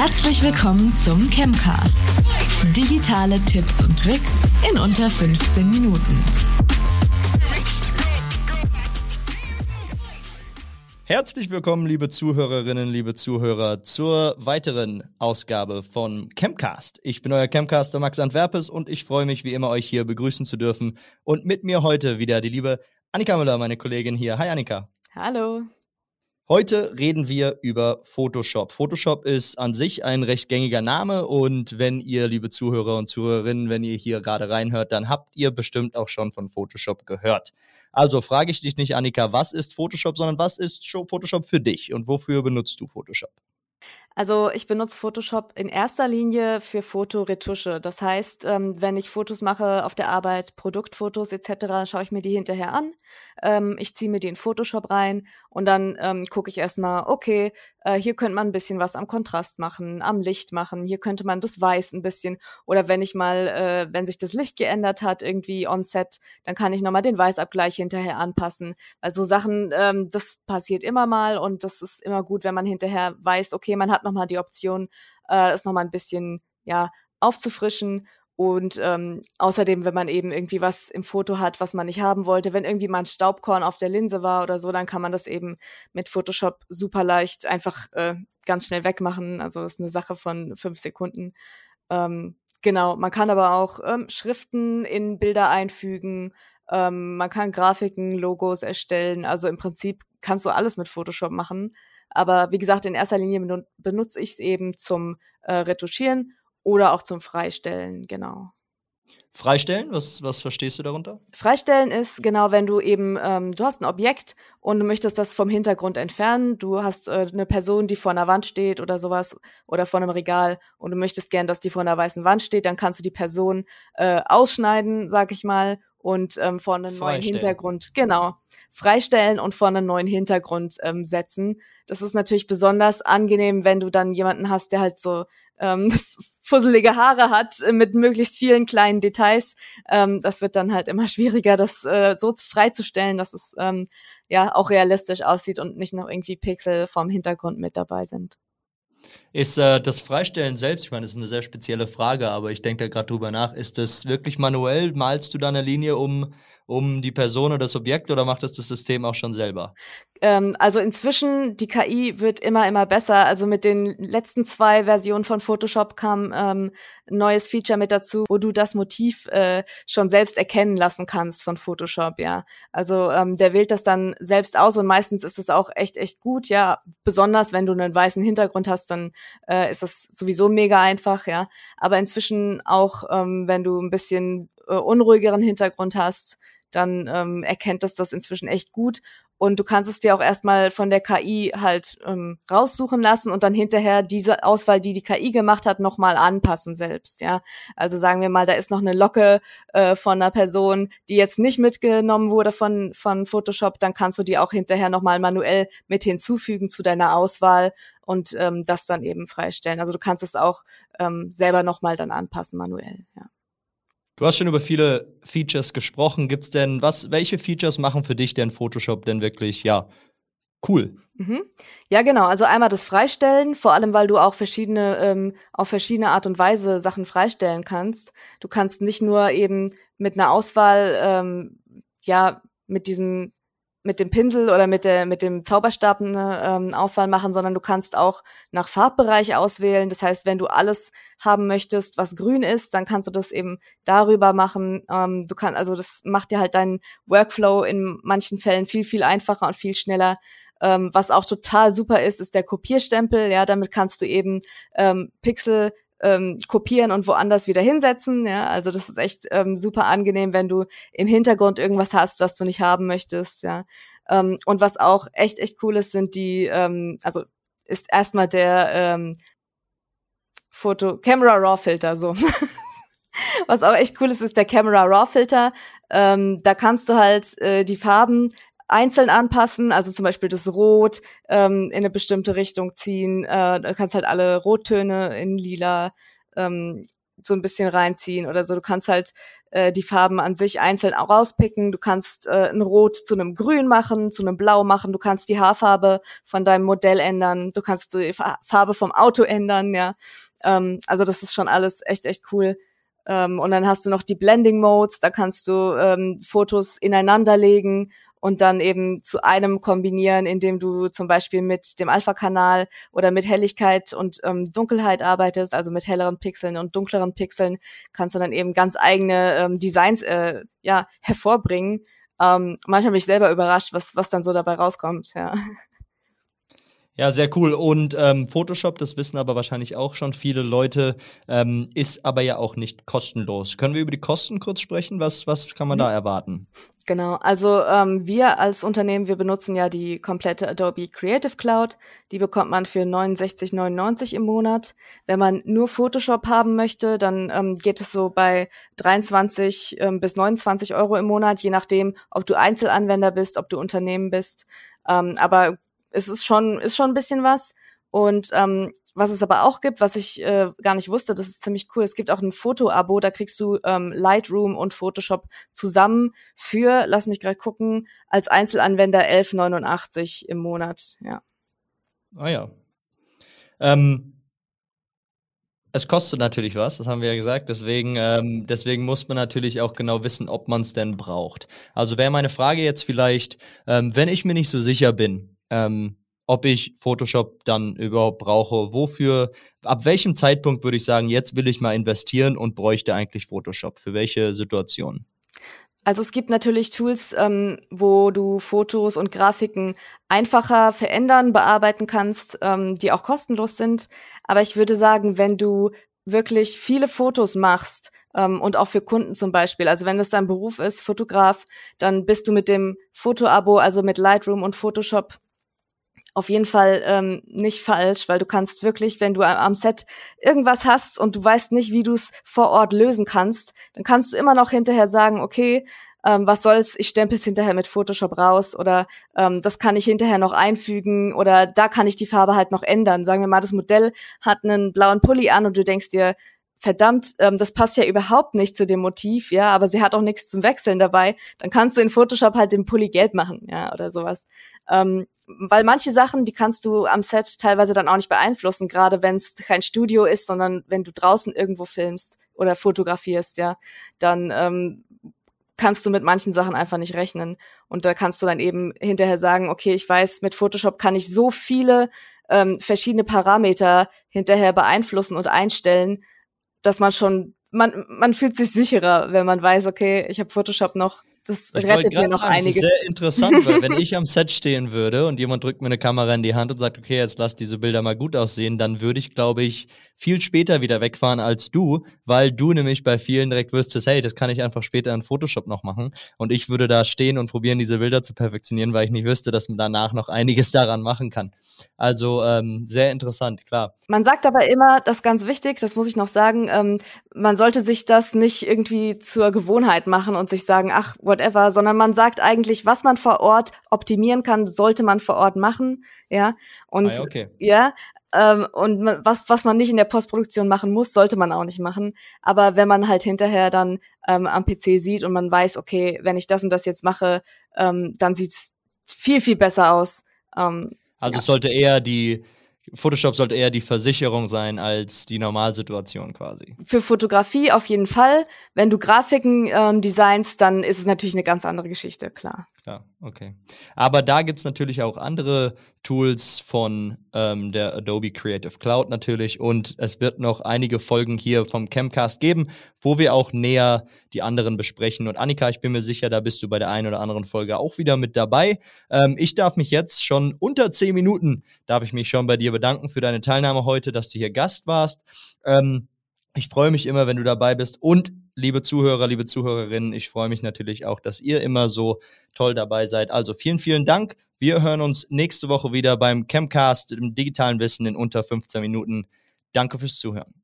Herzlich willkommen zum Chemcast. Digitale Tipps und Tricks in unter 15 Minuten. Herzlich willkommen, liebe Zuhörerinnen, liebe Zuhörer, zur weiteren Ausgabe von Chemcast. Ich bin euer Chemcaster Max Antwerpes und ich freue mich wie immer, euch hier begrüßen zu dürfen. Und mit mir heute wieder die liebe Annika Müller, meine Kollegin hier. Hi Annika. Hallo. Heute reden wir über Photoshop. Photoshop ist an sich ein recht gängiger Name und wenn ihr, liebe Zuhörer und Zuhörerinnen, wenn ihr hier gerade reinhört, dann habt ihr bestimmt auch schon von Photoshop gehört. Also frage ich dich nicht, Annika, was ist Photoshop, sondern was ist Photoshop für dich und wofür benutzt du Photoshop? Also ich benutze Photoshop in erster Linie für Fotoretusche. Das heißt, ähm, wenn ich Fotos mache auf der Arbeit, Produktfotos etc., schaue ich mir die hinterher an. Ähm, ich ziehe mir die in Photoshop rein und dann ähm, gucke ich erstmal, okay, äh, hier könnte man ein bisschen was am Kontrast machen, am Licht machen. Hier könnte man das Weiß ein bisschen. Oder wenn ich mal, äh, wenn sich das Licht geändert hat, irgendwie on set, dann kann ich nochmal den Weißabgleich hinterher anpassen. Also Sachen, ähm, das passiert immer mal und das ist immer gut, wenn man hinterher weiß, okay, man hat nochmal die Option, äh, es nochmal ein bisschen, ja, aufzufrischen. Und ähm, außerdem, wenn man eben irgendwie was im Foto hat, was man nicht haben wollte, wenn irgendwie mal ein Staubkorn auf der Linse war oder so, dann kann man das eben mit Photoshop super leicht einfach äh, ganz schnell wegmachen. Also das ist eine Sache von fünf Sekunden. Ähm, genau, man kann aber auch ähm, Schriften in Bilder einfügen. Ähm, man kann Grafiken, Logos erstellen. Also im Prinzip kannst du alles mit Photoshop machen. Aber wie gesagt, in erster Linie benutze ich es eben zum äh, Retuschieren oder auch zum Freistellen, genau. Freistellen, was, was verstehst du darunter? Freistellen ist genau, wenn du eben, ähm, du hast ein Objekt und du möchtest das vom Hintergrund entfernen. Du hast äh, eine Person, die vor einer Wand steht oder sowas oder vor einem Regal und du möchtest gern, dass die vor einer weißen Wand steht, dann kannst du die Person äh, ausschneiden, sag ich mal, und ähm, vor einen neuen Hintergrund, genau, freistellen und vor einen neuen Hintergrund ähm, setzen. Das ist natürlich besonders angenehm, wenn du dann jemanden hast, der halt so ähm, fusselige Haare hat äh, mit möglichst vielen kleinen Details. Ähm, das wird dann halt immer schwieriger, das äh, so freizustellen, dass es ähm, ja auch realistisch aussieht und nicht noch irgendwie Pixel vom Hintergrund mit dabei sind. Ist äh, das Freistellen selbst, ich meine, das ist eine sehr spezielle Frage, aber ich denke da gerade drüber nach, ist das wirklich manuell? Malst du da eine Linie um um die Person oder das Objekt oder macht das das System auch schon selber? Ähm, also inzwischen, die KI wird immer, immer besser. Also mit den letzten zwei Versionen von Photoshop kam ähm, ein neues Feature mit dazu, wo du das Motiv äh, schon selbst erkennen lassen kannst von Photoshop, ja. Also ähm, der wählt das dann selbst aus und meistens ist es auch echt, echt gut, ja. Besonders wenn du einen weißen Hintergrund hast, dann äh, ist das sowieso mega einfach, ja. Aber inzwischen auch, ähm, wenn du ein bisschen äh, unruhigeren Hintergrund hast, dann ähm, erkennt das das inzwischen echt gut. Und du kannst es dir auch erstmal von der KI halt ähm, raussuchen lassen und dann hinterher diese Auswahl, die die KI gemacht hat, nochmal anpassen selbst, ja. Also sagen wir mal, da ist noch eine Locke äh, von einer Person, die jetzt nicht mitgenommen wurde von, von Photoshop, dann kannst du die auch hinterher nochmal manuell mit hinzufügen zu deiner Auswahl und ähm, das dann eben freistellen. Also du kannst es auch ähm, selber nochmal dann anpassen manuell. Du hast schon über viele Features gesprochen. Gibt's denn was? Welche Features machen für dich denn Photoshop denn wirklich ja cool? Mhm. Ja, genau. Also einmal das Freistellen, vor allem weil du auch verschiedene ähm, auf verschiedene Art und Weise Sachen freistellen kannst. Du kannst nicht nur eben mit einer Auswahl ähm, ja mit diesem mit dem Pinsel oder mit, der, mit dem Zauberstab eine ähm, Auswahl machen, sondern du kannst auch nach Farbbereich auswählen. Das heißt, wenn du alles haben möchtest, was grün ist, dann kannst du das eben darüber machen. Ähm, du kannst, also das macht dir halt deinen Workflow in manchen Fällen viel, viel einfacher und viel schneller. Ähm, was auch total super ist, ist der Kopierstempel. Ja, damit kannst du eben ähm, Pixel ähm, kopieren und woanders wieder hinsetzen. Ja, also das ist echt ähm, super angenehm, wenn du im Hintergrund irgendwas hast, was du nicht haben möchtest. Ja, ähm, und was auch echt echt cool ist, sind die, ähm, also ist erstmal der ähm, Foto Camera Raw Filter so. was auch echt cool ist, ist der Camera Raw Filter. Ähm, da kannst du halt äh, die Farben einzeln anpassen, also zum Beispiel das Rot ähm, in eine bestimmte Richtung ziehen. Äh, du kannst halt alle Rottöne in lila ähm, so ein bisschen reinziehen oder so. Du kannst halt äh, die Farben an sich einzeln auch rauspicken. Du kannst äh, ein Rot zu einem Grün machen, zu einem Blau machen. Du kannst die Haarfarbe von deinem Modell ändern. Du kannst die Farbe vom Auto ändern, ja. Ähm, also das ist schon alles echt, echt cool. Ähm, und dann hast du noch die Blending Modes. Da kannst du ähm, Fotos ineinander legen und dann eben zu einem kombinieren, indem du zum Beispiel mit dem Alpha-Kanal oder mit Helligkeit und ähm, Dunkelheit arbeitest, also mit helleren Pixeln und dunkleren Pixeln, kannst du dann eben ganz eigene ähm, Designs äh, ja, hervorbringen. Ähm, manchmal bin ich selber überrascht, was, was dann so dabei rauskommt, ja. Ja, sehr cool. Und ähm, Photoshop, das wissen aber wahrscheinlich auch schon viele Leute, ähm, ist aber ja auch nicht kostenlos. Können wir über die Kosten kurz sprechen? Was, was kann man mhm. da erwarten? Genau, also ähm, wir als Unternehmen, wir benutzen ja die komplette Adobe Creative Cloud. Die bekommt man für 69,99 im Monat. Wenn man nur Photoshop haben möchte, dann ähm, geht es so bei 23 ähm, bis 29 Euro im Monat, je nachdem, ob du Einzelanwender bist, ob du Unternehmen bist. Ähm, aber es ist schon, ist schon ein bisschen was. Und ähm, was es aber auch gibt, was ich äh, gar nicht wusste, das ist ziemlich cool. Es gibt auch ein Foto-Abo, da kriegst du ähm, Lightroom und Photoshop zusammen für, lass mich gerade gucken, als Einzelanwender 11,89 im Monat. Ja. Ah ja. Ähm, es kostet natürlich was, das haben wir ja gesagt. Deswegen, ähm, deswegen muss man natürlich auch genau wissen, ob man es denn braucht. Also wäre meine Frage jetzt vielleicht, ähm, wenn ich mir nicht so sicher bin, ähm, ob ich Photoshop dann überhaupt brauche, wofür, ab welchem Zeitpunkt würde ich sagen, jetzt will ich mal investieren und bräuchte eigentlich Photoshop, für welche Situationen? Also es gibt natürlich Tools, ähm, wo du Fotos und Grafiken einfacher verändern, bearbeiten kannst, ähm, die auch kostenlos sind. Aber ich würde sagen, wenn du wirklich viele Fotos machst ähm, und auch für Kunden zum Beispiel, also wenn das dein Beruf ist, Fotograf, dann bist du mit dem Fotoabo, also mit Lightroom und Photoshop auf jeden Fall ähm, nicht falsch, weil du kannst wirklich, wenn du am Set irgendwas hast und du weißt nicht, wie du es vor Ort lösen kannst, dann kannst du immer noch hinterher sagen, okay, ähm, was soll's, ich stempel's hinterher mit Photoshop raus oder ähm, das kann ich hinterher noch einfügen oder da kann ich die Farbe halt noch ändern. Sagen wir mal, das Modell hat einen blauen Pulli an und du denkst dir, verdammt, ähm, das passt ja überhaupt nicht zu dem Motiv, ja, aber sie hat auch nichts zum Wechseln dabei, dann kannst du in Photoshop halt den Pulli gelb machen, ja, oder sowas. Ähm, weil manche Sachen, die kannst du am Set teilweise dann auch nicht beeinflussen, gerade wenn es kein Studio ist, sondern wenn du draußen irgendwo filmst oder fotografierst, ja, dann ähm, kannst du mit manchen Sachen einfach nicht rechnen. Und da kannst du dann eben hinterher sagen, okay, ich weiß, mit Photoshop kann ich so viele ähm, verschiedene Parameter hinterher beeinflussen und einstellen, dass man schon, man, man fühlt sich sicherer, wenn man weiß, okay, ich habe Photoshop noch das ich rettet mir noch sagen, einiges. Das ist sehr interessant, weil wenn ich am Set stehen würde und jemand drückt mir eine Kamera in die Hand und sagt, okay, jetzt lass diese Bilder mal gut aussehen, dann würde ich, glaube ich, viel später wieder wegfahren als du, weil du nämlich bei vielen direkt wüsstest, hey, das kann ich einfach später in Photoshop noch machen. Und ich würde da stehen und probieren, diese Bilder zu perfektionieren, weil ich nicht wüsste, dass man danach noch einiges daran machen kann. Also ähm, sehr interessant, klar. Man sagt aber immer, das ist ganz wichtig, das muss ich noch sagen, ähm, man sollte sich das nicht irgendwie zur Gewohnheit machen und sich sagen, ach, what whatever, sondern man sagt eigentlich, was man vor Ort optimieren kann, sollte man vor Ort machen, ja. Und ah, okay. ja, ähm, und was, was man nicht in der Postproduktion machen muss, sollte man auch nicht machen. Aber wenn man halt hinterher dann ähm, am PC sieht und man weiß, okay, wenn ich das und das jetzt mache, ähm, dann sieht's viel, viel besser aus. Ähm, also ja. es sollte eher die Photoshop sollte eher die Versicherung sein als die Normalsituation quasi. Für Fotografie auf jeden Fall. Wenn du Grafiken ähm, designst, dann ist es natürlich eine ganz andere Geschichte, klar. Klar, okay. Aber da gibt es natürlich auch andere Tools von ähm, der Adobe Creative Cloud natürlich und es wird noch einige Folgen hier vom Camcast geben, wo wir auch näher die anderen besprechen. Und Annika, ich bin mir sicher, da bist du bei der einen oder anderen Folge auch wieder mit dabei. Ähm, ich darf mich jetzt schon unter zehn Minuten, darf ich mich schon bei dir bedanken für deine Teilnahme heute, dass du hier Gast warst. Ähm, ich freue mich immer, wenn du dabei bist und liebe Zuhörer, liebe Zuhörerinnen, ich freue mich natürlich auch, dass ihr immer so toll dabei seid. Also vielen, vielen Dank. Wir hören uns nächste Woche wieder beim Chemcast im digitalen Wissen in unter 15 Minuten. Danke fürs Zuhören.